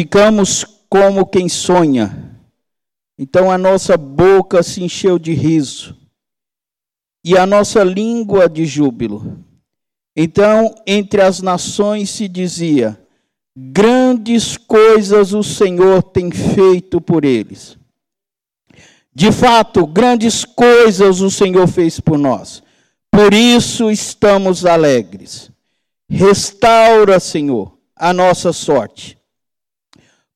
ficamos como quem sonha. Então a nossa boca se encheu de riso e a nossa língua de júbilo. Então, entre as nações se dizia: Grandes coisas o Senhor tem feito por eles. De fato, grandes coisas o Senhor fez por nós. Por isso estamos alegres. Restaura, Senhor, a nossa sorte.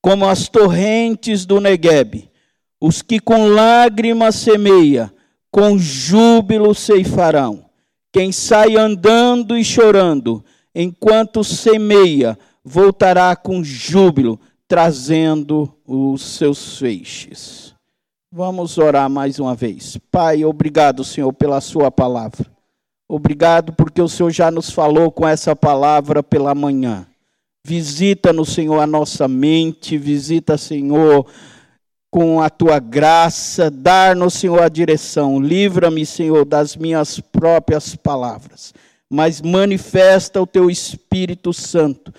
Como as torrentes do Neguebe, os que com lágrimas semeia, com júbilo ceifarão. Quem sai andando e chorando, enquanto semeia, voltará com júbilo, trazendo os seus feixes. Vamos orar mais uma vez. Pai, obrigado, Senhor, pela Sua palavra. Obrigado porque o Senhor já nos falou com essa palavra pela manhã. Visita-nos, Senhor, a nossa mente, visita, Senhor, com a tua graça, dar-nos, Senhor, a direção. Livra-me, Senhor, das minhas próprias palavras, mas manifesta o teu Espírito Santo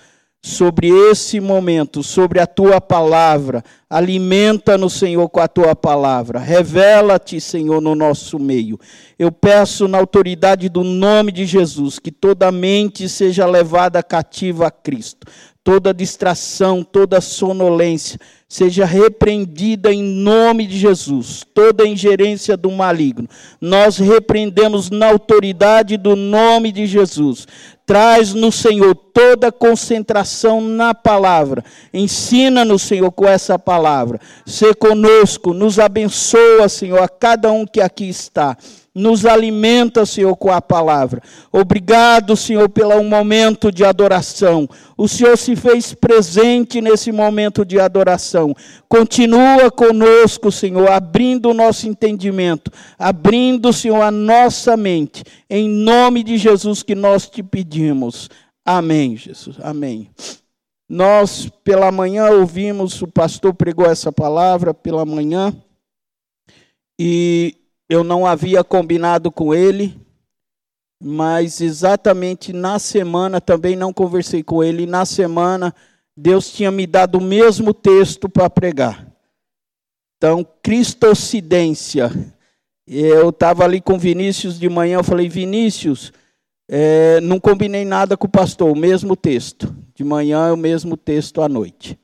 sobre esse momento, sobre a tua palavra. Alimenta-nos, Senhor, com a tua palavra. Revela-te, Senhor, no nosso meio. Eu peço, na autoridade do nome de Jesus, que toda mente seja levada cativa a Cristo. Toda distração, toda sonolência seja repreendida em nome de Jesus. Toda ingerência do maligno, nós repreendemos na autoridade do nome de Jesus. Traz no Senhor toda concentração na palavra. Ensina-nos, Senhor, com essa palavra. Ser conosco, nos abençoa, Senhor, a cada um que aqui está nos alimenta, Senhor, com a palavra. Obrigado, Senhor, pelo momento de adoração. O Senhor se fez presente nesse momento de adoração. Continua conosco, Senhor, abrindo o nosso entendimento, abrindo, Senhor, a nossa mente. Em nome de Jesus que nós te pedimos. Amém, Jesus. Amém. Nós, pela manhã, ouvimos, o pastor pregou essa palavra pela manhã. E eu não havia combinado com ele, mas exatamente na semana também não conversei com ele. Na semana, Deus tinha me dado o mesmo texto para pregar. Então, cristocidência. Eu estava ali com Vinícius de manhã, eu falei, Vinícius, é, não combinei nada com o pastor, o mesmo texto. De manhã é o mesmo texto à noite.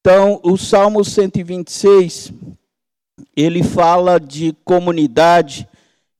Então, o Salmo 126, ele fala de comunidade,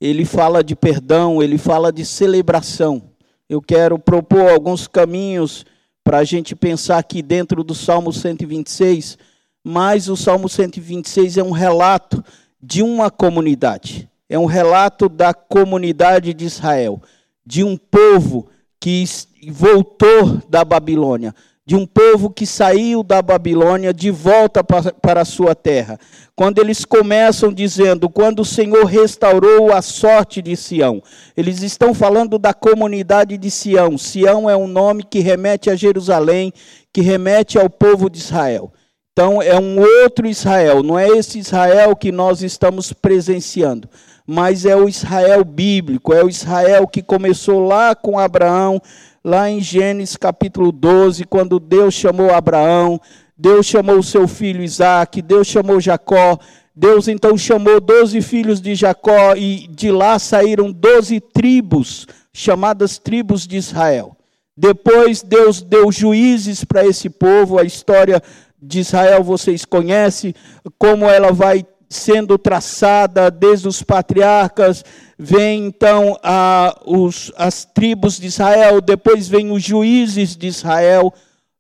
ele fala de perdão, ele fala de celebração. Eu quero propor alguns caminhos para a gente pensar aqui dentro do Salmo 126, mas o Salmo 126 é um relato de uma comunidade, é um relato da comunidade de Israel, de um povo que voltou da Babilônia de um povo que saiu da Babilônia de volta para a sua terra. Quando eles começam dizendo, quando o Senhor restaurou a sorte de Sião, eles estão falando da comunidade de Sião. Sião é um nome que remete a Jerusalém, que remete ao povo de Israel. Então é um outro Israel, não é esse Israel que nós estamos presenciando, mas é o Israel bíblico, é o Israel que começou lá com Abraão, lá em Gênesis capítulo 12, quando Deus chamou Abraão, Deus chamou seu filho Isaac, Deus chamou Jacó, Deus então chamou doze filhos de Jacó e de lá saíram doze tribos, chamadas tribos de Israel. Depois Deus deu juízes para esse povo, a história de Israel vocês conhecem, como ela vai sendo traçada desde os patriarcas, vem então a, os, as tribos de Israel, depois vem os juízes de Israel,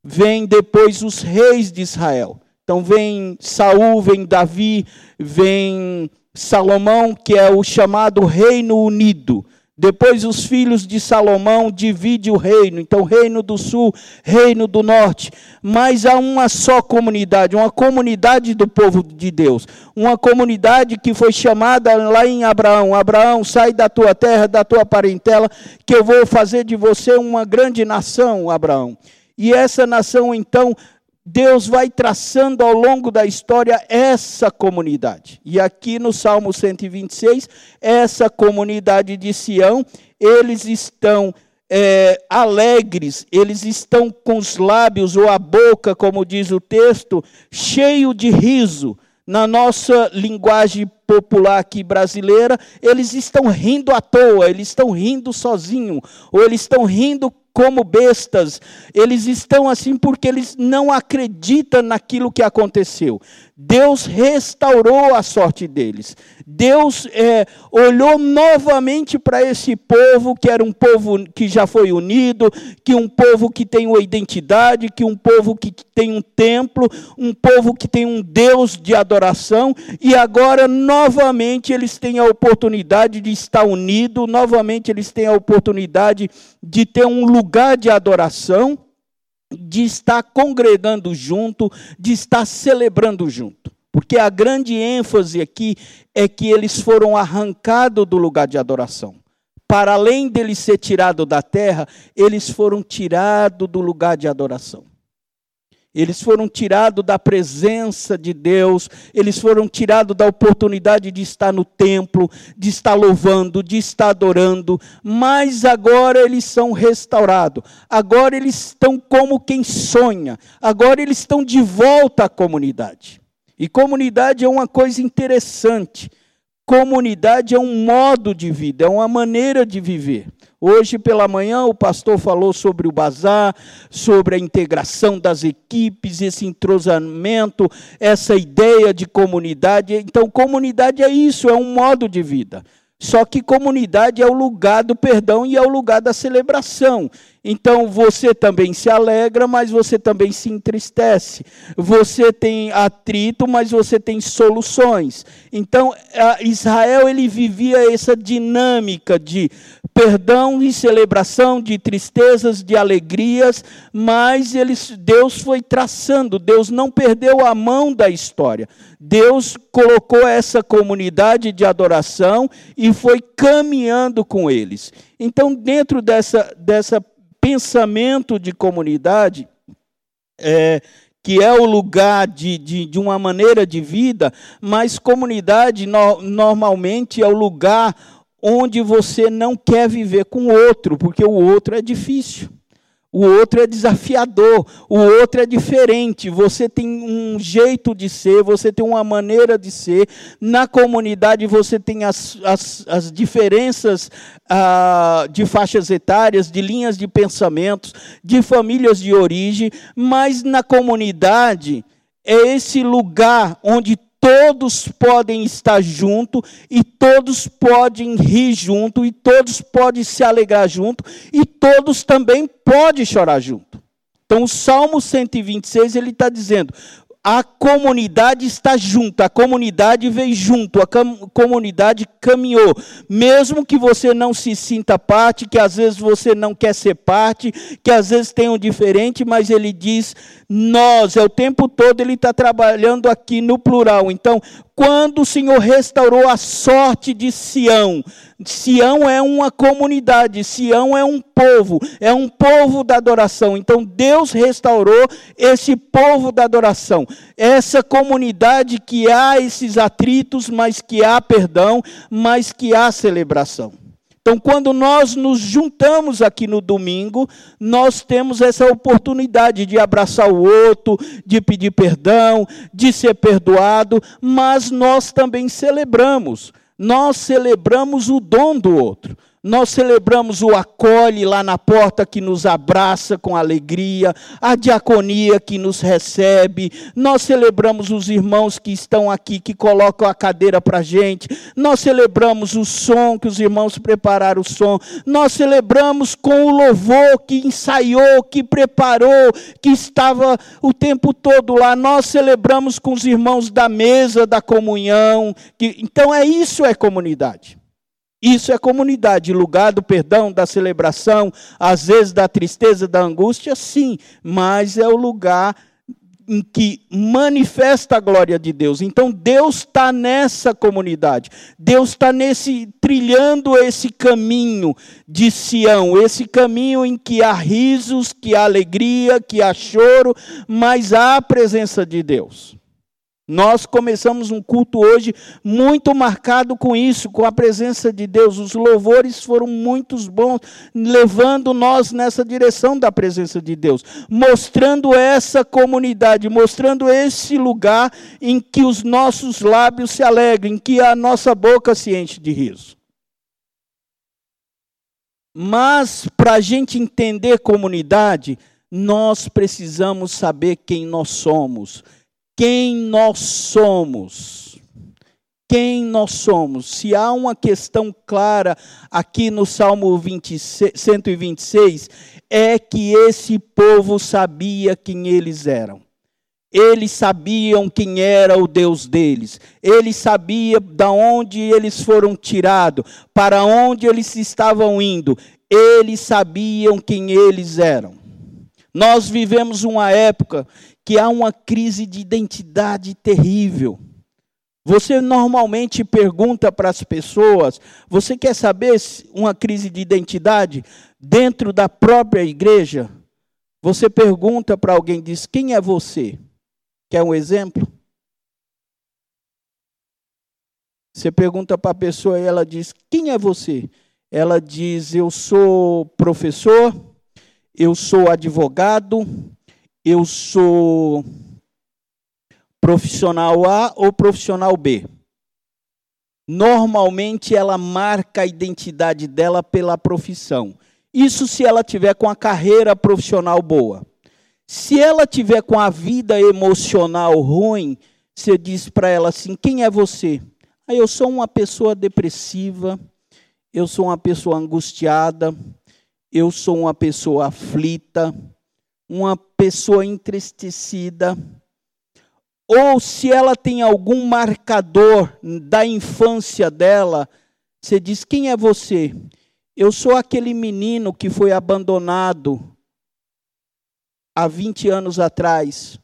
vem depois os reis de Israel. Então vem Saul, vem Davi, vem Salomão, que é o chamado Reino Unido. Depois os filhos de Salomão dividem o reino. Então, reino do sul, reino do norte. Mas há uma só comunidade, uma comunidade do povo de Deus. Uma comunidade que foi chamada lá em Abraão: Abraão, sai da tua terra, da tua parentela, que eu vou fazer de você uma grande nação, Abraão. E essa nação, então, Deus vai traçando ao longo da história essa comunidade. E aqui no Salmo 126, essa comunidade de Sião, eles estão é, alegres, eles estão com os lábios ou a boca, como diz o texto, cheio de riso. Na nossa linguagem popular aqui brasileira, eles estão rindo à toa, eles estão rindo sozinho, ou eles estão rindo como bestas. Eles estão assim porque eles não acreditam naquilo que aconteceu. Deus restaurou a sorte deles. Deus é, olhou novamente para esse povo, que era um povo que já foi unido, que um povo que tem uma identidade, que um povo que tem um templo, um povo que tem um Deus de adoração, e agora novamente eles têm a oportunidade de estar unidos, novamente eles têm a oportunidade de ter um lugar de adoração de estar congregando junto, de estar celebrando junto. Porque a grande ênfase aqui é que eles foram arrancados do lugar de adoração. Para além deles ser tirados da terra, eles foram tirados do lugar de adoração. Eles foram tirados da presença de Deus, eles foram tirados da oportunidade de estar no templo, de estar louvando, de estar adorando, mas agora eles são restaurados. Agora eles estão como quem sonha. Agora eles estão de volta à comunidade. E comunidade é uma coisa interessante. Comunidade é um modo de vida, é uma maneira de viver. Hoje pela manhã o pastor falou sobre o bazar, sobre a integração das equipes, esse entrosamento, essa ideia de comunidade. Então, comunidade é isso, é um modo de vida. Só que comunidade é o lugar do perdão e é o lugar da celebração. Então você também se alegra, mas você também se entristece. Você tem atrito, mas você tem soluções. Então Israel ele vivia essa dinâmica de perdão e celebração, de tristezas, de alegrias, mas eles, Deus foi traçando, Deus não perdeu a mão da história. Deus colocou essa comunidade de adoração e foi caminhando com eles. Então, dentro dessa, dessa pensamento de comunidade, é, que é o lugar de, de, de, uma maneira de vida, mas comunidade no, normalmente é o lugar onde você não quer viver com o outro, porque o outro é difícil. O outro é desafiador, o outro é diferente. Você tem um jeito de ser, você tem uma maneira de ser. Na comunidade você tem as, as, as diferenças ah, de faixas etárias, de linhas de pensamentos, de famílias de origem, mas na comunidade é esse lugar onde todos podem estar junto e todos podem rir junto e todos podem se alegrar junto e todos também podem chorar junto. Então, o Salmo 126 ele está dizendo: a comunidade está junto, a comunidade veio junto, a comunidade caminhou. Mesmo que você não se sinta parte, que às vezes você não quer ser parte, que às vezes tem um diferente, mas ele diz nós, é o tempo todo ele está trabalhando aqui no plural. Então, quando o Senhor restaurou a sorte de Sião, Sião é uma comunidade, Sião é um povo, é um povo da adoração. Então, Deus restaurou esse povo da adoração, essa comunidade que há esses atritos, mas que há perdão, mas que há celebração. Então, quando nós nos juntamos aqui no domingo, nós temos essa oportunidade de abraçar o outro, de pedir perdão, de ser perdoado, mas nós também celebramos. Nós celebramos o dom do outro. Nós celebramos o acolhe lá na porta que nos abraça com alegria, a diaconia que nos recebe, nós celebramos os irmãos que estão aqui, que colocam a cadeira para a gente, nós celebramos o som, que os irmãos prepararam o som, nós celebramos com o louvor que ensaiou, que preparou, que estava o tempo todo lá, nós celebramos com os irmãos da mesa da comunhão, que, então é isso é comunidade. Isso é comunidade, lugar do perdão, da celebração, às vezes da tristeza, da angústia, sim, mas é o lugar em que manifesta a glória de Deus. Então Deus está nessa comunidade, Deus está nesse trilhando esse caminho de Sião, esse caminho em que há risos, que há alegria, que há choro, mas há a presença de Deus. Nós começamos um culto hoje muito marcado com isso, com a presença de Deus. Os louvores foram muito bons, levando nós nessa direção da presença de Deus, mostrando essa comunidade, mostrando esse lugar em que os nossos lábios se alegram, em que a nossa boca se enche de riso. Mas para a gente entender comunidade, nós precisamos saber quem nós somos quem nós somos. Quem nós somos. Se há uma questão clara aqui no Salmo 26, 126, é que esse povo sabia quem eles eram. Eles sabiam quem era o Deus deles. Eles sabiam da onde eles foram tirados, para onde eles estavam indo. Eles sabiam quem eles eram. Nós vivemos uma época que há uma crise de identidade terrível. Você normalmente pergunta para as pessoas: você quer saber uma crise de identidade dentro da própria igreja? Você pergunta para alguém, diz: quem é você? Quer um exemplo? Você pergunta para a pessoa e ela diz: quem é você? Ela diz: eu sou professor, eu sou advogado, eu sou profissional A ou profissional B. Normalmente ela marca a identidade dela pela profissão. Isso se ela tiver com a carreira profissional boa. Se ela tiver com a vida emocional ruim, você diz para ela assim: "Quem é você?" Aí eu sou uma pessoa depressiva, eu sou uma pessoa angustiada, eu sou uma pessoa aflita, uma pessoa entristecida, ou se ela tem algum marcador da infância dela, você diz: Quem é você? Eu sou aquele menino que foi abandonado há 20 anos atrás.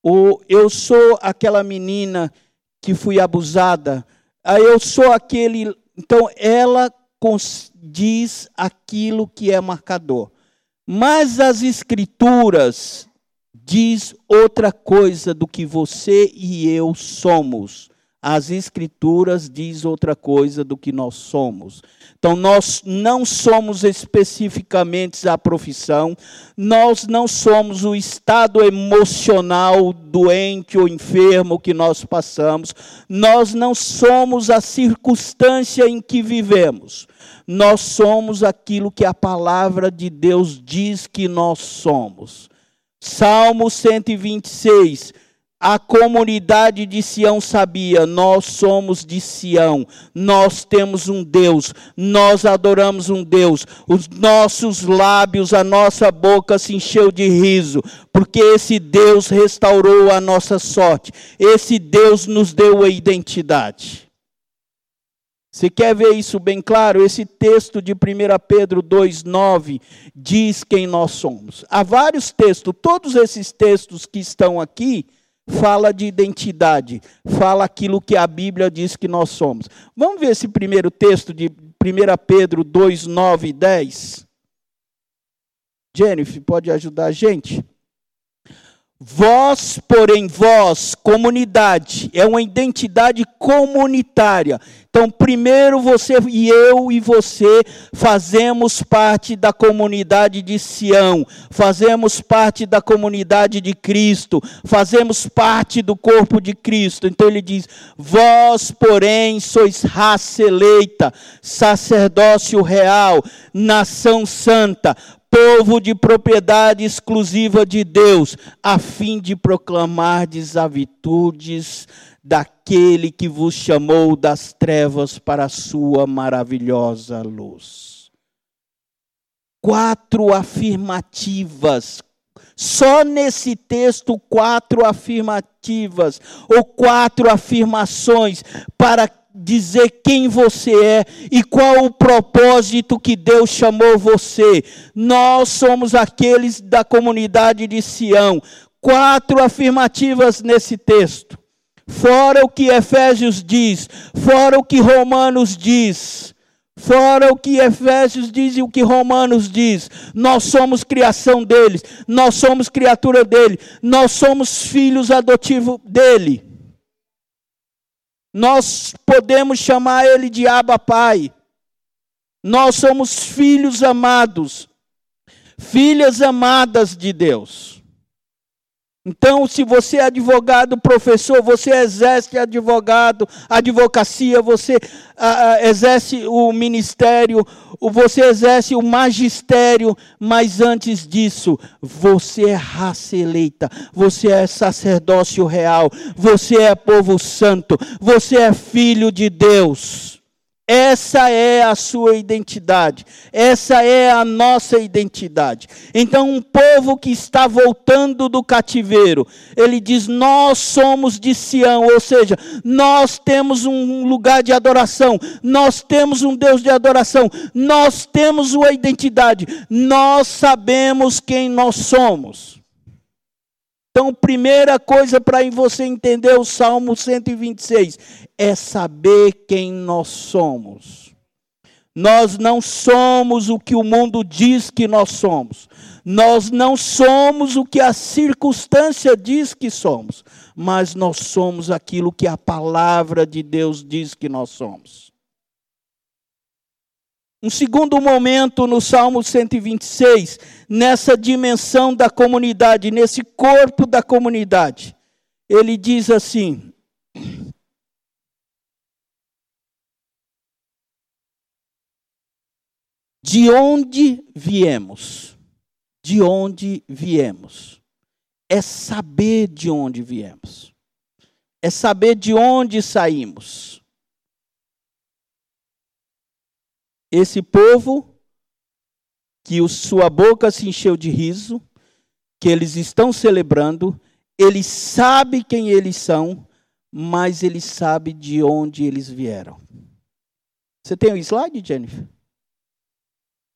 Ou eu sou aquela menina que fui abusada. Ah, eu sou aquele. Então, ela diz aquilo que é marcador. Mas as escrituras diz outra coisa do que você e eu somos. As escrituras diz outra coisa do que nós somos. Então nós não somos especificamente a profissão, nós não somos o estado emocional doente ou enfermo que nós passamos, nós não somos a circunstância em que vivemos nós somos aquilo que a palavra de Deus diz que nós somos. Salmo 126. A comunidade de Sião sabia, nós somos de Sião, nós temos um Deus, nós adoramos um Deus. Os nossos lábios, a nossa boca se encheu de riso, porque esse Deus restaurou a nossa sorte, esse Deus nos deu a identidade. Você quer ver isso bem claro? Esse texto de 1 Pedro 2,9 diz quem nós somos. Há vários textos, todos esses textos que estão aqui, fala de identidade, fala aquilo que a Bíblia diz que nós somos. Vamos ver esse primeiro texto de 1 Pedro 2, 9 e 10? Jennifer, pode ajudar a gente? Vós, porém, vós, comunidade, é uma identidade comunitária. Então, primeiro você e eu e você fazemos parte da comunidade de Sião, fazemos parte da comunidade de Cristo, fazemos parte do corpo de Cristo. Então ele diz: Vós, porém, sois raça eleita, sacerdócio real, nação santa, povo de propriedade exclusiva de Deus, a fim de proclamar as virtudes daquele que vos chamou das trevas para a sua maravilhosa luz. Quatro afirmativas. Só nesse texto, quatro afirmativas, ou quatro afirmações para dizer quem você é e qual o propósito que Deus chamou você. Nós somos aqueles da comunidade de Sião. Quatro afirmativas nesse texto. Fora o que Efésios diz, fora o que Romanos diz. Fora o que Efésios diz e o que Romanos diz, nós somos criação deles, nós somos criatura dele, nós somos filhos adotivos dele. Nós podemos chamar ele de Abba Pai. Nós somos filhos amados, filhas amadas de Deus. Então, se você é advogado, professor, você exerce advogado, advocacia, você uh, exerce o ministério, você exerce o magistério, mas antes disso, você é raça eleita, você é sacerdócio real, você é povo santo, você é filho de Deus. Essa é a sua identidade, essa é a nossa identidade. Então, um povo que está voltando do cativeiro, ele diz: Nós somos de Sião, ou seja, nós temos um lugar de adoração, nós temos um Deus de adoração, nós temos uma identidade, nós sabemos quem nós somos. Então, primeira coisa para você entender o Salmo 126 é saber quem nós somos. Nós não somos o que o mundo diz que nós somos. Nós não somos o que a circunstância diz que somos, mas nós somos aquilo que a palavra de Deus diz que nós somos. Um segundo momento no Salmo 126, nessa dimensão da comunidade, nesse corpo da comunidade. Ele diz assim: De onde viemos? De onde viemos? É saber de onde viemos. É saber de onde saímos. Esse povo que sua boca se encheu de riso, que eles estão celebrando, ele sabe quem eles são, mas ele sabe de onde eles vieram. Você tem o um slide, Jennifer?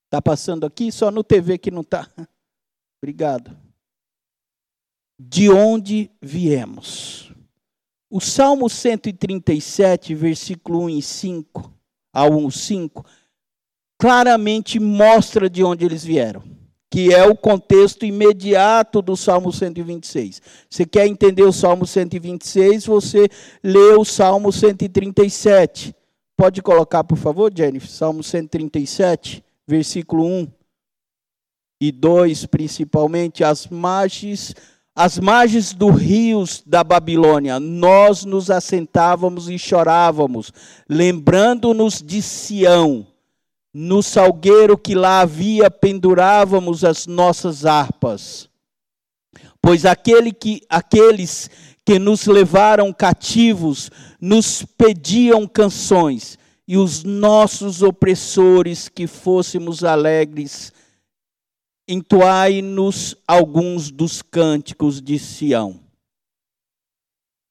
Está passando aqui, só no TV que não está. Obrigado. De onde viemos? O Salmo 137, versículo 1 e 5, ao 1 5, claramente mostra de onde eles vieram, que é o contexto imediato do Salmo 126. Você quer entender o Salmo 126, você lê o Salmo 137. Pode colocar, por favor, Jennifer, Salmo 137, versículo 1 e 2, principalmente, as margens as margens dos rios da Babilônia, nós nos assentávamos e chorávamos, lembrando-nos de Sião no salgueiro que lá havia pendurávamos as nossas harpas. Pois aquele que, aqueles que nos levaram cativos nos pediam canções, e os nossos opressores que fôssemos alegres, entoai-nos alguns dos cânticos de Sião.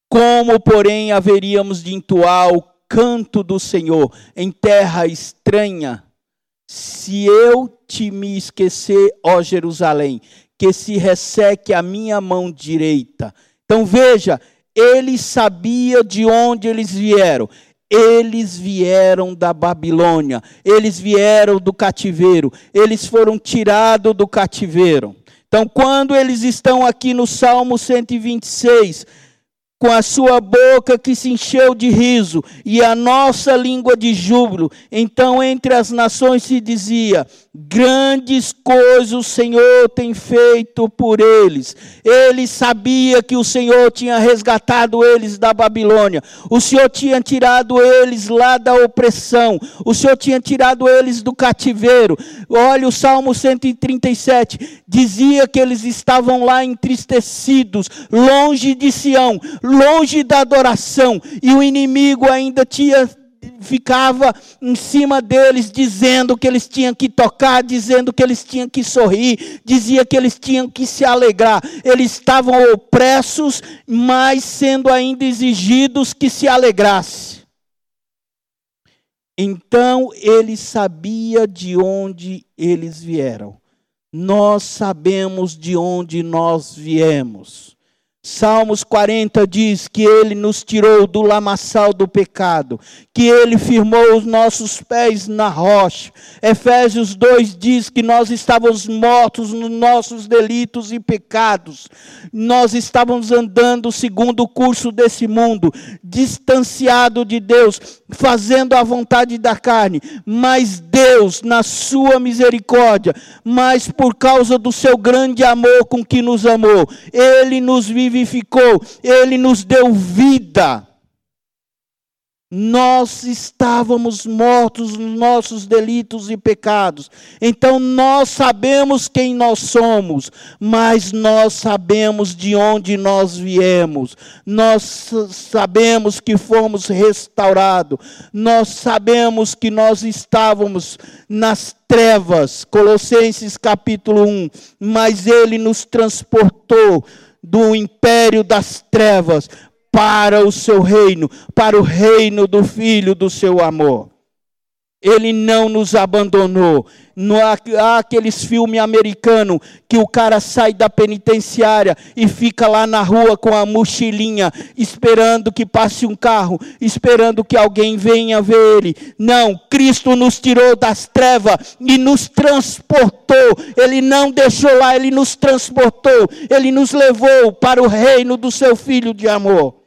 Como, porém, haveríamos de entoar o canto do Senhor em terra estranha, se eu te me esquecer, ó Jerusalém, que se resseque a minha mão direita. Então veja, ele sabia de onde eles vieram. Eles vieram da Babilônia, eles vieram do cativeiro, eles foram tirados do cativeiro. Então, quando eles estão aqui no Salmo 126, com a sua boca que se encheu de riso e a nossa língua de júbilo. Então, entre as nações se dizia: Grandes coisas o Senhor tem feito por eles. Ele sabia que o Senhor tinha resgatado eles da Babilônia. O Senhor tinha tirado eles lá da opressão. O Senhor tinha tirado eles do cativeiro. Olha o Salmo 137. Dizia que eles estavam lá entristecidos, longe de Sião, longe da adoração. E o inimigo ainda tinha ficava em cima deles, dizendo que eles tinham que tocar, dizendo que eles tinham que sorrir, dizia que eles tinham que se alegrar. Eles estavam opressos, mas sendo ainda exigidos que se alegrasse. Então ele sabia de onde eles vieram. Nós sabemos de onde nós viemos. Salmos 40 diz que ele nos tirou do lamaçal do pecado, que ele firmou os nossos pés na rocha. Efésios 2 diz que nós estávamos mortos nos nossos delitos e pecados. Nós estávamos andando segundo o curso desse mundo, distanciado de Deus, fazendo a vontade da carne. Mas Deus, na sua misericórdia, mas por causa do seu grande amor com que nos amou, ele nos vive vivificou, Ele nos deu vida. Nós estávamos mortos nos nossos delitos e pecados. Então nós sabemos quem nós somos, mas nós sabemos de onde nós viemos. Nós sabemos que fomos restaurados. Nós sabemos que nós estávamos nas trevas. Colossenses capítulo 1. Mas ele nos transportou do império das trevas para o seu reino, para o reino do Filho do seu amor. Ele não nos abandonou. Não há, há aqueles filmes americanos que o cara sai da penitenciária e fica lá na rua com a mochilinha, esperando que passe um carro, esperando que alguém venha ver ele. Não, Cristo nos tirou das trevas e nos transportou. Ele não deixou lá, ele nos transportou. Ele nos levou para o reino do seu Filho de amor.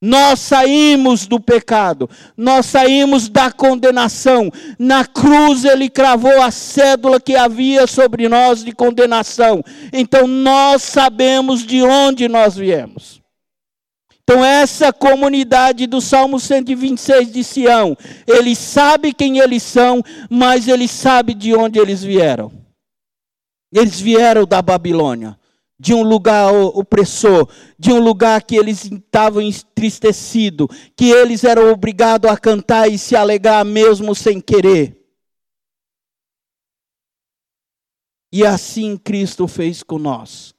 Nós saímos do pecado, nós saímos da condenação. Na cruz ele cravou a cédula que havia sobre nós de condenação. Então nós sabemos de onde nós viemos. Então, essa comunidade do Salmo 126 de Sião, eles sabem quem eles são, mas eles sabem de onde eles vieram. Eles vieram da Babilônia de um lugar opressor, de um lugar que eles estavam entristecidos, que eles eram obrigados a cantar e se alegrar mesmo sem querer. E assim Cristo fez com nós.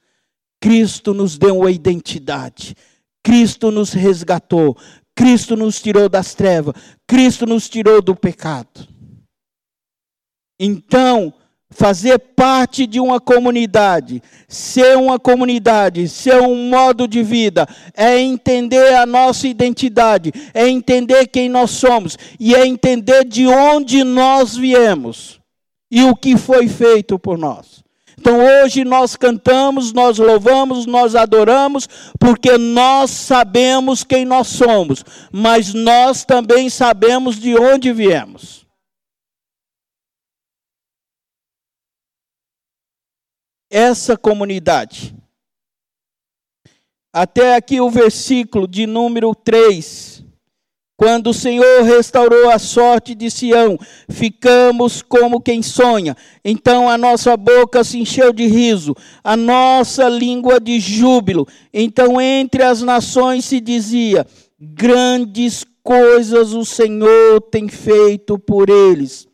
Cristo nos deu uma identidade. Cristo nos resgatou. Cristo nos tirou das trevas. Cristo nos tirou do pecado. Então, fazer parte de uma comunidade, ser uma comunidade, ser um modo de vida, é entender a nossa identidade, é entender quem nós somos e é entender de onde nós viemos e o que foi feito por nós. Então hoje nós cantamos, nós louvamos, nós adoramos, porque nós sabemos quem nós somos, mas nós também sabemos de onde viemos. Essa comunidade. Até aqui o versículo de número 3. Quando o Senhor restaurou a sorte de Sião, ficamos como quem sonha. Então a nossa boca se encheu de riso, a nossa língua de júbilo. Então entre as nações se dizia: grandes coisas o Senhor tem feito por eles.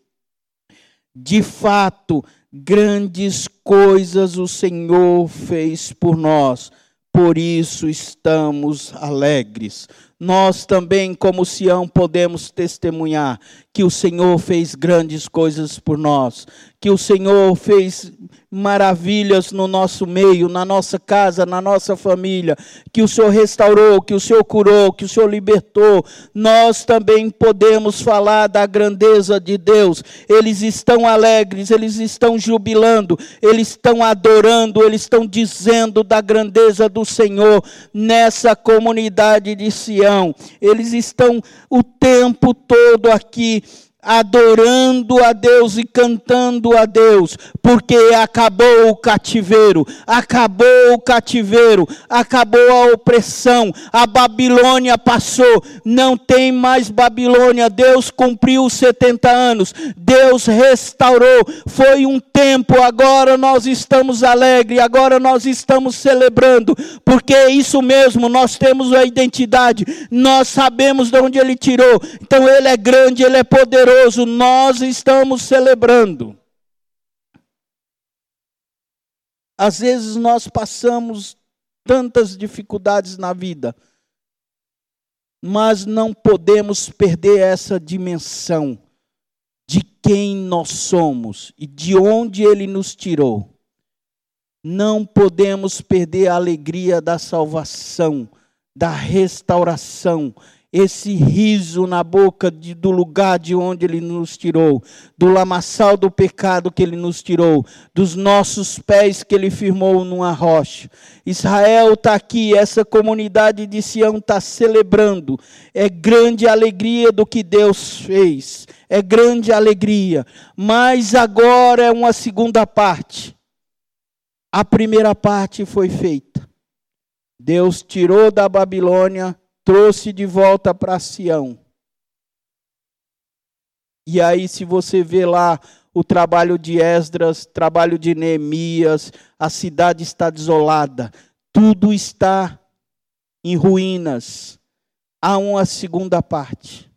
De fato, Grandes coisas o Senhor fez por nós, por isso estamos alegres. Nós também, como Sião, podemos testemunhar que o Senhor fez grandes coisas por nós, que o Senhor fez maravilhas no nosso meio, na nossa casa, na nossa família, que o Senhor restaurou, que o Senhor curou, que o Senhor libertou. Nós também podemos falar da grandeza de Deus. Eles estão alegres, eles estão jubilando, eles estão adorando, eles estão dizendo da grandeza do Senhor nessa comunidade de Sião. Eles estão o tempo todo aqui adorando a Deus e cantando a Deus, porque acabou o cativeiro, acabou o cativeiro, acabou a opressão, a Babilônia passou, não tem mais Babilônia, Deus cumpriu os 70 anos, Deus restaurou, foi um tempo, agora nós estamos alegres, agora nós estamos celebrando, porque é isso mesmo, nós temos a identidade, nós sabemos de onde Ele tirou, então Ele é grande, Ele é poderoso nós estamos celebrando. Às vezes nós passamos tantas dificuldades na vida, mas não podemos perder essa dimensão de quem nós somos e de onde Ele nos tirou. Não podemos perder a alegria da salvação, da restauração, esse riso na boca de, do lugar de onde Ele nos tirou, do lamaçal do pecado que Ele nos tirou, dos nossos pés que Ele firmou numa rocha. Israel está aqui, essa comunidade de Sião está celebrando. É grande alegria do que Deus fez, é grande alegria. Mas agora é uma segunda parte. A primeira parte foi feita. Deus tirou da Babilônia trouxe de volta para Sião. E aí, se você vê lá o trabalho de Esdras, trabalho de Neemias, a cidade está desolada, tudo está em ruínas. Há uma segunda parte.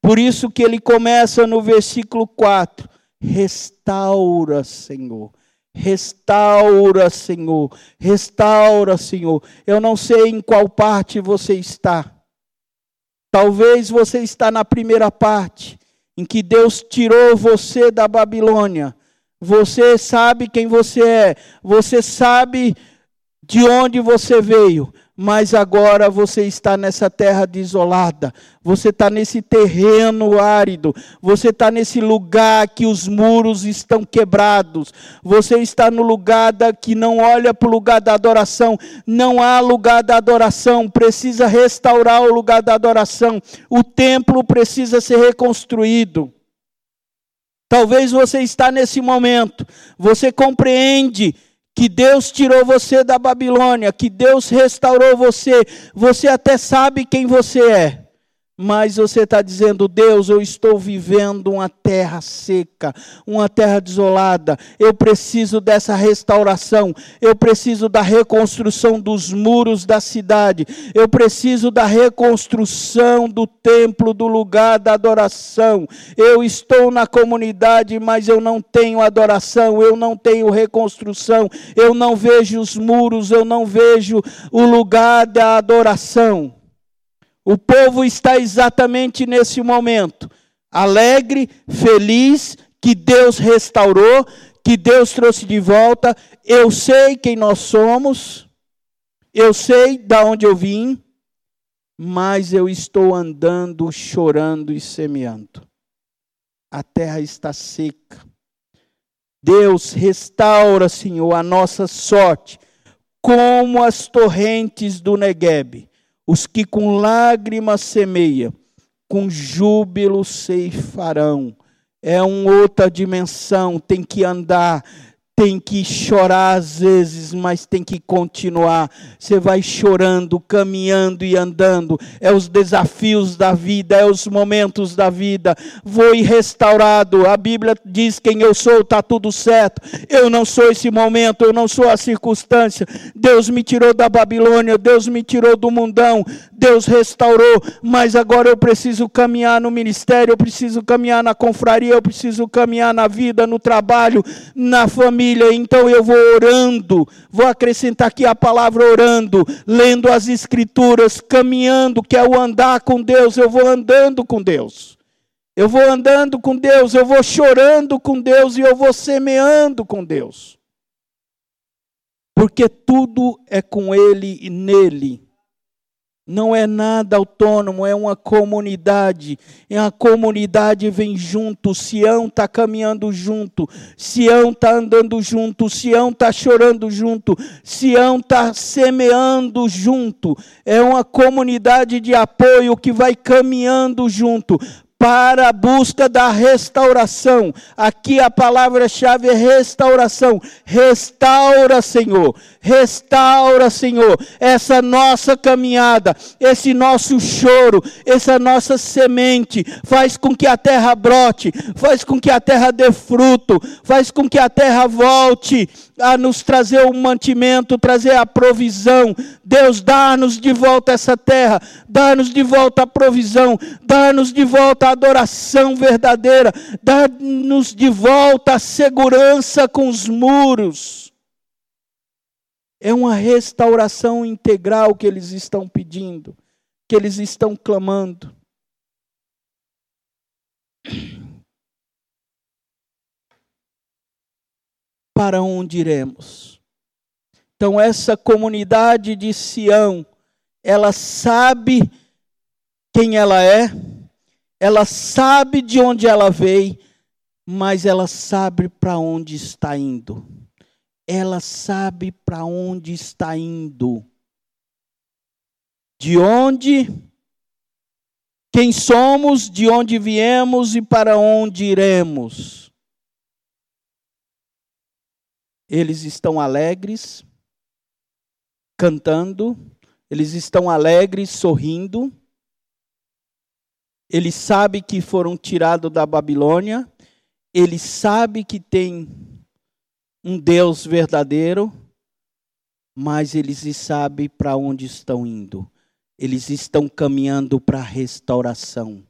Por isso que ele começa no versículo 4: Restaura, Senhor. Restaura, Senhor. Restaura, Senhor. Eu não sei em qual parte você está. Talvez você está na primeira parte, em que Deus tirou você da Babilônia. Você sabe quem você é. Você sabe de onde você veio mas agora você está nessa terra desolada, você está nesse terreno árido, você está nesse lugar que os muros estão quebrados, você está no lugar da, que não olha para o lugar da adoração, não há lugar da adoração, precisa restaurar o lugar da adoração, o templo precisa ser reconstruído. Talvez você está nesse momento, você compreende que Deus tirou você da Babilônia, que Deus restaurou você, você até sabe quem você é. Mas você está dizendo, Deus, eu estou vivendo uma terra seca, uma terra desolada. Eu preciso dessa restauração. Eu preciso da reconstrução dos muros da cidade. Eu preciso da reconstrução do templo, do lugar da adoração. Eu estou na comunidade, mas eu não tenho adoração, eu não tenho reconstrução. Eu não vejo os muros, eu não vejo o lugar da adoração. O povo está exatamente nesse momento, alegre, feliz, que Deus restaurou, que Deus trouxe de volta. Eu sei quem nós somos, eu sei da onde eu vim, mas eu estou andando, chorando e semeando. A terra está seca. Deus restaura, Senhor, a nossa sorte, como as torrentes do Neguebe. Os que com lágrimas semeiam, com júbilo ceifarão. É uma outra dimensão, tem que andar tem que chorar às vezes, mas tem que continuar. Você vai chorando, caminhando e andando. É os desafios da vida, é os momentos da vida. Vou restaurado. A Bíblia diz quem eu sou, está tudo certo. Eu não sou esse momento, eu não sou a circunstância. Deus me tirou da Babilônia, Deus me tirou do mundão, Deus restaurou, mas agora eu preciso caminhar no ministério, eu preciso caminhar na confraria, eu preciso caminhar na vida, no trabalho, na família família, então eu vou orando, vou acrescentar aqui a palavra orando, lendo as escrituras, caminhando, que é o andar com Deus, eu vou andando com Deus. Eu vou andando com Deus, eu vou chorando com Deus e eu vou semeando com Deus. Porque tudo é com Ele e nele não é nada autônomo, é uma comunidade. E a comunidade vem junto, Sião está caminhando junto, Sião está andando junto, Sião está chorando junto, Sião está semeando junto. É uma comunidade de apoio que vai caminhando junto para a busca da restauração. Aqui a palavra-chave é restauração. Restaura, Senhor. Restaura, Senhor, essa nossa caminhada, esse nosso choro, essa nossa semente. Faz com que a terra brote, faz com que a terra dê fruto, faz com que a terra volte a nos trazer o mantimento, trazer a provisão. Deus, dá-nos de volta essa terra, dá-nos de volta a provisão, dá-nos de volta adoração verdadeira, dá-nos de volta a segurança com os muros. É uma restauração integral que eles estão pedindo, que eles estão clamando. para onde iremos? Então, essa comunidade de Sião, ela sabe quem ela é, ela sabe de onde ela veio, mas ela sabe para onde está indo. Ela sabe para onde está indo. De onde, quem somos, de onde viemos e para onde iremos. Eles estão alegres, cantando, eles estão alegres, sorrindo. Eles sabem que foram tirados da Babilônia, eles sabem que tem um Deus verdadeiro, mas eles sabem para onde estão indo. Eles estão caminhando para a restauração.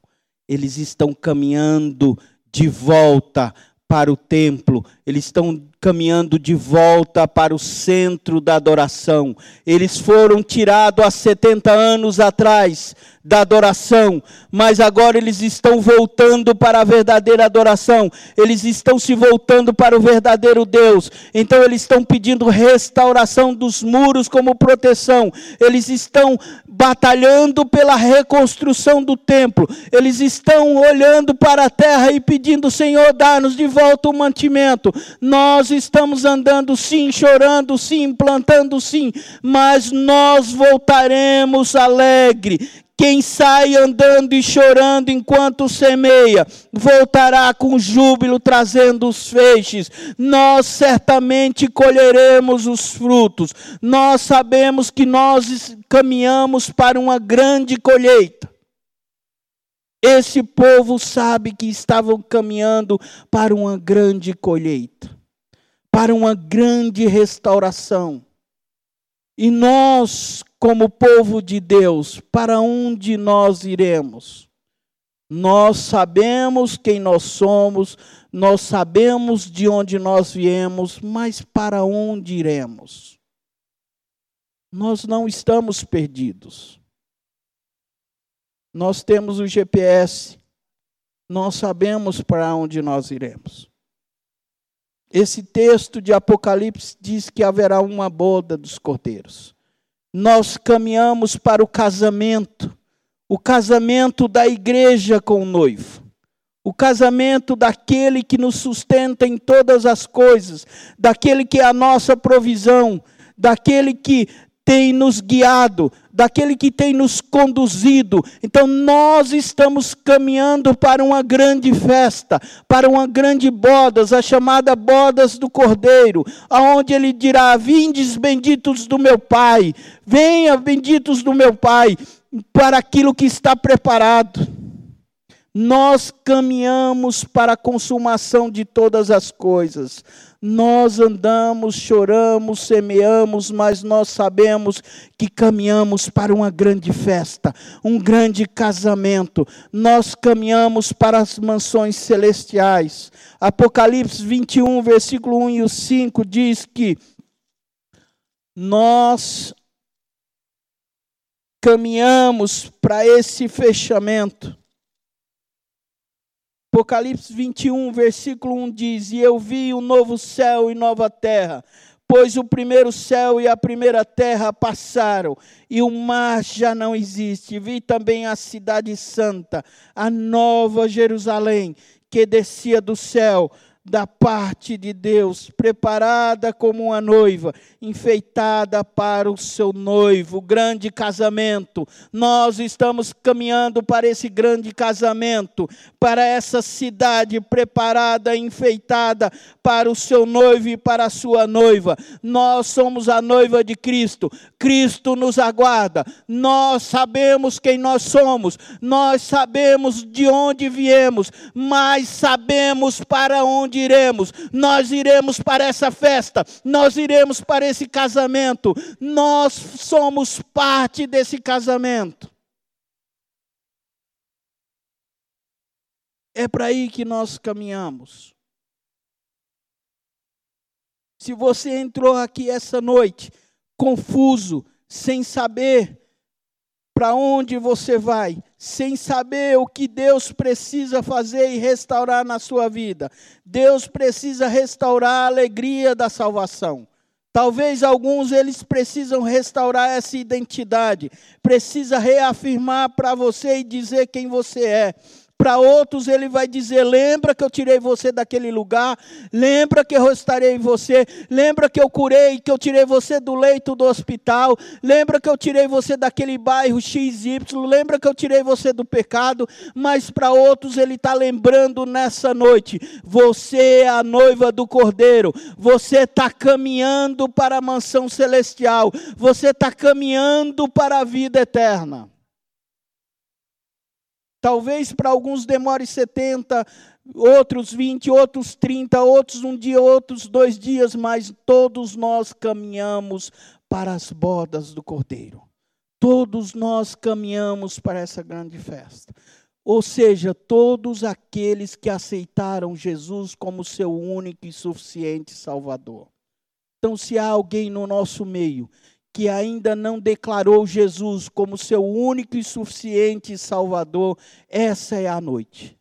Eles estão caminhando de volta para o templo, eles estão caminhando de volta para o centro da adoração. Eles foram tirados há 70 anos atrás da adoração, mas agora eles estão voltando para a verdadeira adoração. Eles estão se voltando para o verdadeiro Deus. Então eles estão pedindo restauração dos muros como proteção. Eles estão batalhando pela reconstrução do templo. Eles estão olhando para a terra e pedindo, Senhor, dá-nos de volta o mantimento. Nós estamos andando sim, chorando sim, plantando sim, mas nós voltaremos alegre. Quem sai andando e chorando enquanto semeia, voltará com júbilo trazendo os feixes. Nós certamente colheremos os frutos. Nós sabemos que nós caminhamos para uma grande colheita. Esse povo sabe que estavam caminhando para uma grande colheita, para uma grande restauração. E nós, como povo de Deus, para onde nós iremos? Nós sabemos quem nós somos, nós sabemos de onde nós viemos, mas para onde iremos? Nós não estamos perdidos. Nós temos o GPS, nós sabemos para onde nós iremos. Esse texto de Apocalipse diz que haverá uma boda dos cordeiros. Nós caminhamos para o casamento, o casamento da igreja com o noivo, o casamento daquele que nos sustenta em todas as coisas, daquele que é a nossa provisão, daquele que tem nos guiado, daquele que tem nos conduzido. Então nós estamos caminhando para uma grande festa, para uma grande bodas, a chamada bodas do Cordeiro, aonde ele dirá: "Vindes benditos do meu Pai, venha benditos do meu Pai, para aquilo que está preparado." Nós caminhamos para a consumação de todas as coisas. Nós andamos, choramos, semeamos, mas nós sabemos que caminhamos para uma grande festa, um grande casamento. Nós caminhamos para as mansões celestiais. Apocalipse 21, versículo 1 e 5 diz que nós caminhamos para esse fechamento. Apocalipse 21, versículo 1 diz: E eu vi um novo céu e nova terra, pois o primeiro céu e a primeira terra passaram, e o mar já não existe. Vi também a cidade santa, a nova Jerusalém, que descia do céu da parte de Deus, preparada como uma noiva, enfeitada para o seu noivo, grande casamento. Nós estamos caminhando para esse grande casamento, para essa cidade preparada, enfeitada para o seu noivo e para a sua noiva. Nós somos a noiva de Cristo. Cristo nos aguarda. Nós sabemos quem nós somos. Nós sabemos de onde viemos, mas sabemos para onde iremos? Nós iremos para essa festa, nós iremos para esse casamento, nós somos parte desse casamento. É para aí que nós caminhamos. Se você entrou aqui essa noite confuso, sem saber para onde você vai, sem saber o que Deus precisa fazer e restaurar na sua vida. Deus precisa restaurar a alegria da salvação. Talvez alguns eles precisam restaurar essa identidade, precisa reafirmar para você e dizer quem você é. Para outros, ele vai dizer: Lembra que eu tirei você daquele lugar? Lembra que eu restaurei você? Lembra que eu curei, que eu tirei você do leito do hospital? Lembra que eu tirei você daquele bairro XY? Lembra que eu tirei você do pecado? Mas para outros, ele está lembrando nessa noite: Você é a noiva do cordeiro. Você está caminhando para a mansão celestial. Você está caminhando para a vida eterna. Talvez para alguns demore 70, outros 20, outros 30, outros um dia, outros dois dias, mas todos nós caminhamos para as bodas do Cordeiro. Todos nós caminhamos para essa grande festa. Ou seja, todos aqueles que aceitaram Jesus como seu único e suficiente Salvador. Então, se há alguém no nosso meio que ainda não declarou Jesus como seu único e suficiente Salvador, essa é a noite.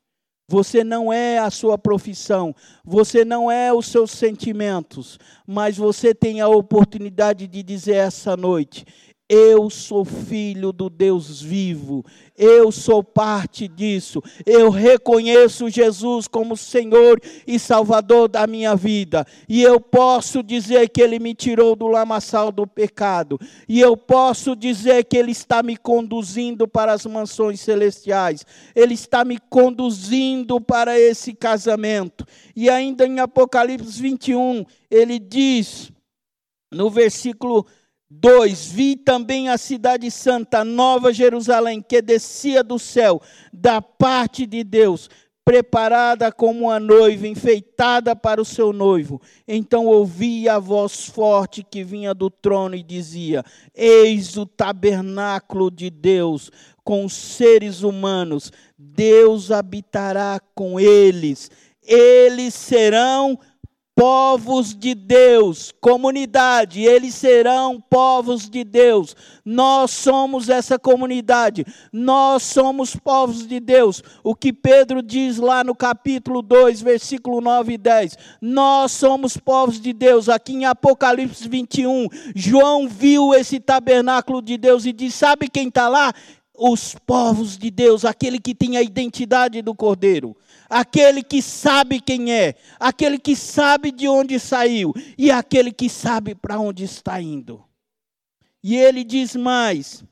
Você não é a sua profissão, você não é os seus sentimentos, mas você tem a oportunidade de dizer essa noite: eu sou filho do Deus vivo, eu sou parte disso. Eu reconheço Jesus como Senhor e Salvador da minha vida. E eu posso dizer que Ele me tirou do lamaçal do pecado. E eu posso dizer que Ele está me conduzindo para as mansões celestiais. Ele está me conduzindo para esse casamento. E ainda em Apocalipse 21, ele diz, no versículo 2: Vi também a cidade santa, Nova Jerusalém, que descia do céu, da parte de Deus, preparada como uma noiva, enfeitada para o seu noivo. Então ouvi a voz forte que vinha do trono e dizia: Eis o tabernáculo de Deus com os seres humanos, Deus habitará com eles, eles serão povos de Deus, comunidade, eles serão povos de Deus. Nós somos essa comunidade, nós somos povos de Deus. O que Pedro diz lá no capítulo 2, versículo 9 e 10. Nós somos povos de Deus. Aqui em Apocalipse 21, João viu esse tabernáculo de Deus e diz: Sabe quem está lá? Os povos de Deus, aquele que tem a identidade do Cordeiro aquele que sabe quem é, aquele que sabe de onde saiu e aquele que sabe para onde está indo. E ele diz mais: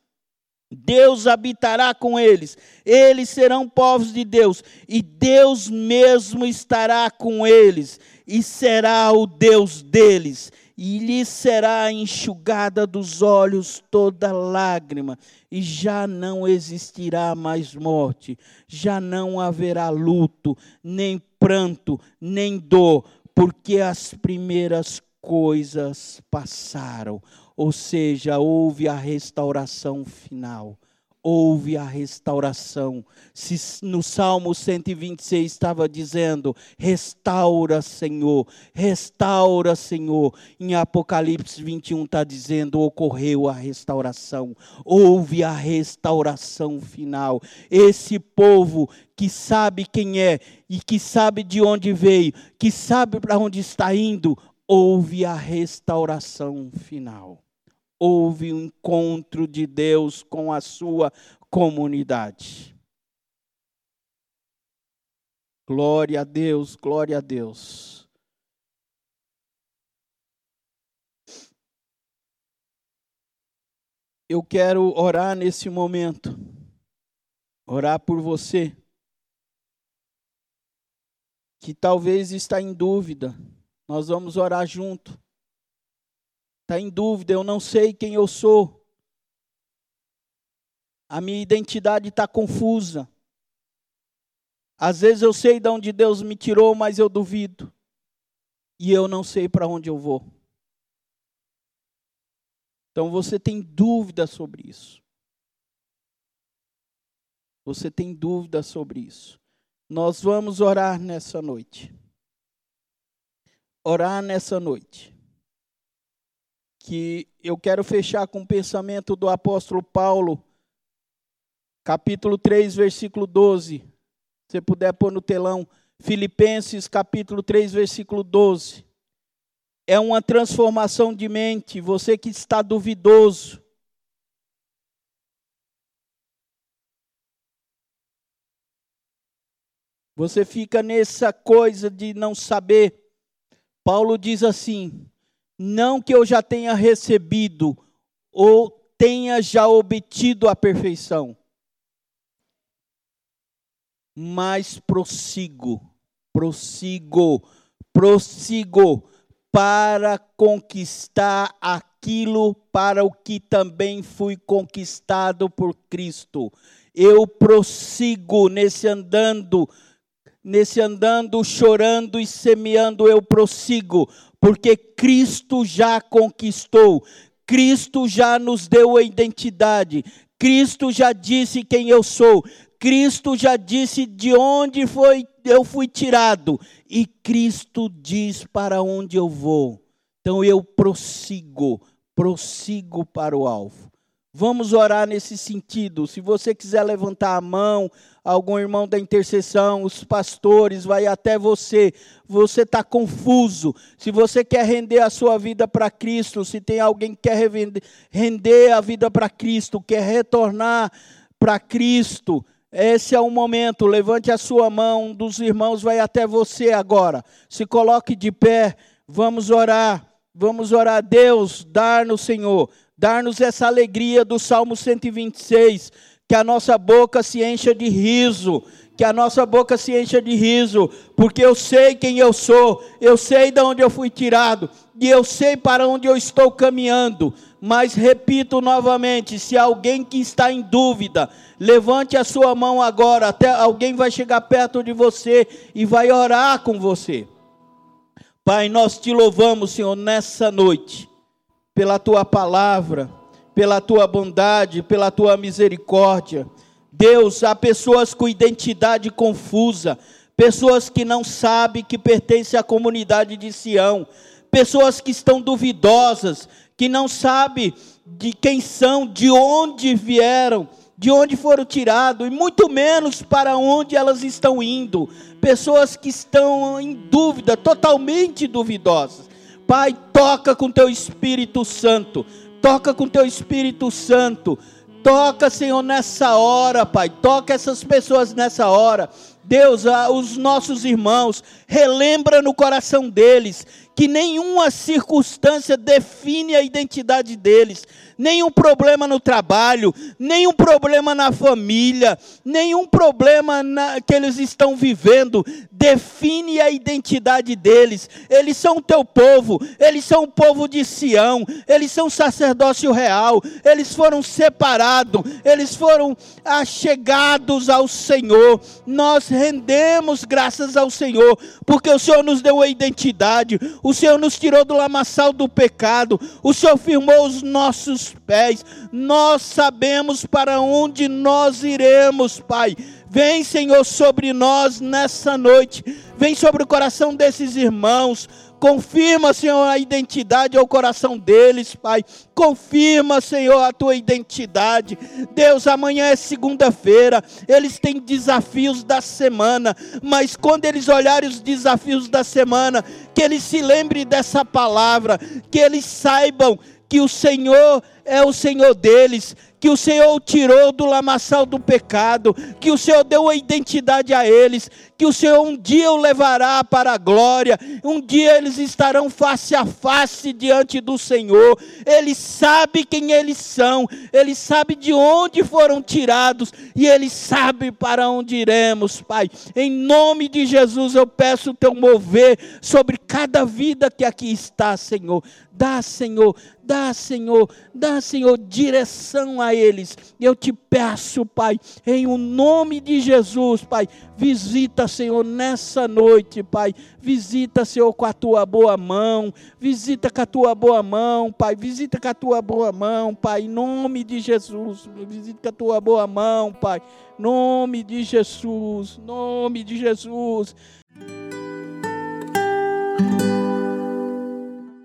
Deus habitará com eles, eles serão povos de Deus, e Deus mesmo estará com eles, e será o Deus deles, e lhes será enxugada dos olhos toda lágrima, e já não existirá mais morte, já não haverá luto, nem pranto, nem dor, porque as primeiras coisas passaram. Ou seja, houve a restauração final houve a restauração. Se no Salmo 126 estava dizendo: restaura, Senhor, restaura, Senhor. Em Apocalipse 21 está dizendo: ocorreu a restauração, houve a restauração final. Esse povo que sabe quem é e que sabe de onde veio, que sabe para onde está indo, houve a restauração final houve um encontro de Deus com a sua comunidade. Glória a Deus, glória a Deus. Eu quero orar nesse momento, orar por você, que talvez está em dúvida. Nós vamos orar junto está em dúvida, eu não sei quem eu sou. A minha identidade está confusa. Às vezes eu sei de onde Deus me tirou, mas eu duvido. E eu não sei para onde eu vou. Então você tem dúvida sobre isso. Você tem dúvida sobre isso. Nós vamos orar nessa noite. Orar nessa noite que eu quero fechar com o pensamento do apóstolo Paulo, capítulo 3, versículo 12. Se você puder pôr no telão, Filipenses, capítulo 3, versículo 12. é uma transformação de mente. Você que está duvidoso, você fica nessa coisa de não saber. Paulo diz assim: não que eu já tenha recebido ou tenha já obtido a perfeição, mas prossigo, prossigo, prossigo para conquistar aquilo para o que também fui conquistado por Cristo. Eu prossigo nesse andando, nesse andando, chorando e semeando, eu prossigo, porque Cristo já conquistou, Cristo já nos deu a identidade, Cristo já disse quem eu sou, Cristo já disse de onde foi eu fui tirado e Cristo diz para onde eu vou. Então eu prossigo, prossigo para o alvo. Vamos orar nesse sentido. Se você quiser levantar a mão, algum irmão da intercessão, os pastores, vai até você. Você está confuso. Se você quer render a sua vida para Cristo, se tem alguém que quer render a vida para Cristo, quer retornar para Cristo, esse é o momento. Levante a sua mão. Um dos irmãos vai até você agora. Se coloque de pé. Vamos orar. Vamos orar. Deus, dar-nos, Senhor, dar-nos essa alegria do Salmo 126. Que a nossa boca se encha de riso, que a nossa boca se encha de riso, porque eu sei quem eu sou, eu sei de onde eu fui tirado, e eu sei para onde eu estou caminhando. Mas repito novamente: se alguém que está em dúvida, levante a sua mão agora, até alguém vai chegar perto de você e vai orar com você. Pai, nós te louvamos, Senhor, nessa noite, pela tua palavra, pela tua bondade, pela tua misericórdia. Deus, há pessoas com identidade confusa, pessoas que não sabem que pertencem à comunidade de Sião, pessoas que estão duvidosas, que não sabem de quem são, de onde vieram, de onde foram tirados, e muito menos para onde elas estão indo. Pessoas que estão em dúvida, totalmente duvidosas. Pai, toca com teu Espírito Santo, toca com teu Espírito Santo, toca, Senhor, nessa hora, Pai, toca essas pessoas nessa hora. Deus, os nossos irmãos, relembra no coração deles que nenhuma circunstância define a identidade deles, nenhum problema no trabalho, nenhum problema na família, nenhum problema na, que eles estão vivendo define a identidade deles. Eles são o teu povo, eles são o povo de Sião, eles são sacerdócio real, eles foram separados, eles foram achegados ao Senhor. Nós rendemos graças ao Senhor, porque o Senhor nos deu a identidade, o Senhor nos tirou do lamaçal do pecado, o Senhor firmou os nossos pés. Nós sabemos para onde nós iremos, Pai. Vem, Senhor, sobre nós nessa noite. Vem sobre o coração desses irmãos. Confirma, Senhor, a identidade ao coração deles, Pai. Confirma, Senhor, a tua identidade. Deus, amanhã é segunda-feira. Eles têm desafios da semana. Mas quando eles olharem os desafios da semana, que eles se lembrem dessa palavra. Que eles saibam que o Senhor é o Senhor deles, que o Senhor tirou do lamaçal do pecado, que o Senhor deu a identidade a eles, que o Senhor um dia o levará para a glória, um dia eles estarão face a face diante do Senhor. Ele sabe quem eles são, ele sabe de onde foram tirados e ele sabe para onde iremos, Pai. Em nome de Jesus eu peço o teu mover sobre cada vida que aqui está, Senhor. Dá, Senhor, dá, Senhor, dá, Senhor, direção a eles. Eu te peço, Pai, em o nome de Jesus, Pai, visita, Senhor, nessa noite, Pai. Visita, Senhor, com a tua boa mão. Visita com a tua boa mão, Pai. Visita com a tua boa mão, Pai, em nome de Jesus. Visita com a tua boa mão, Pai. Nome de Jesus, nome de Jesus.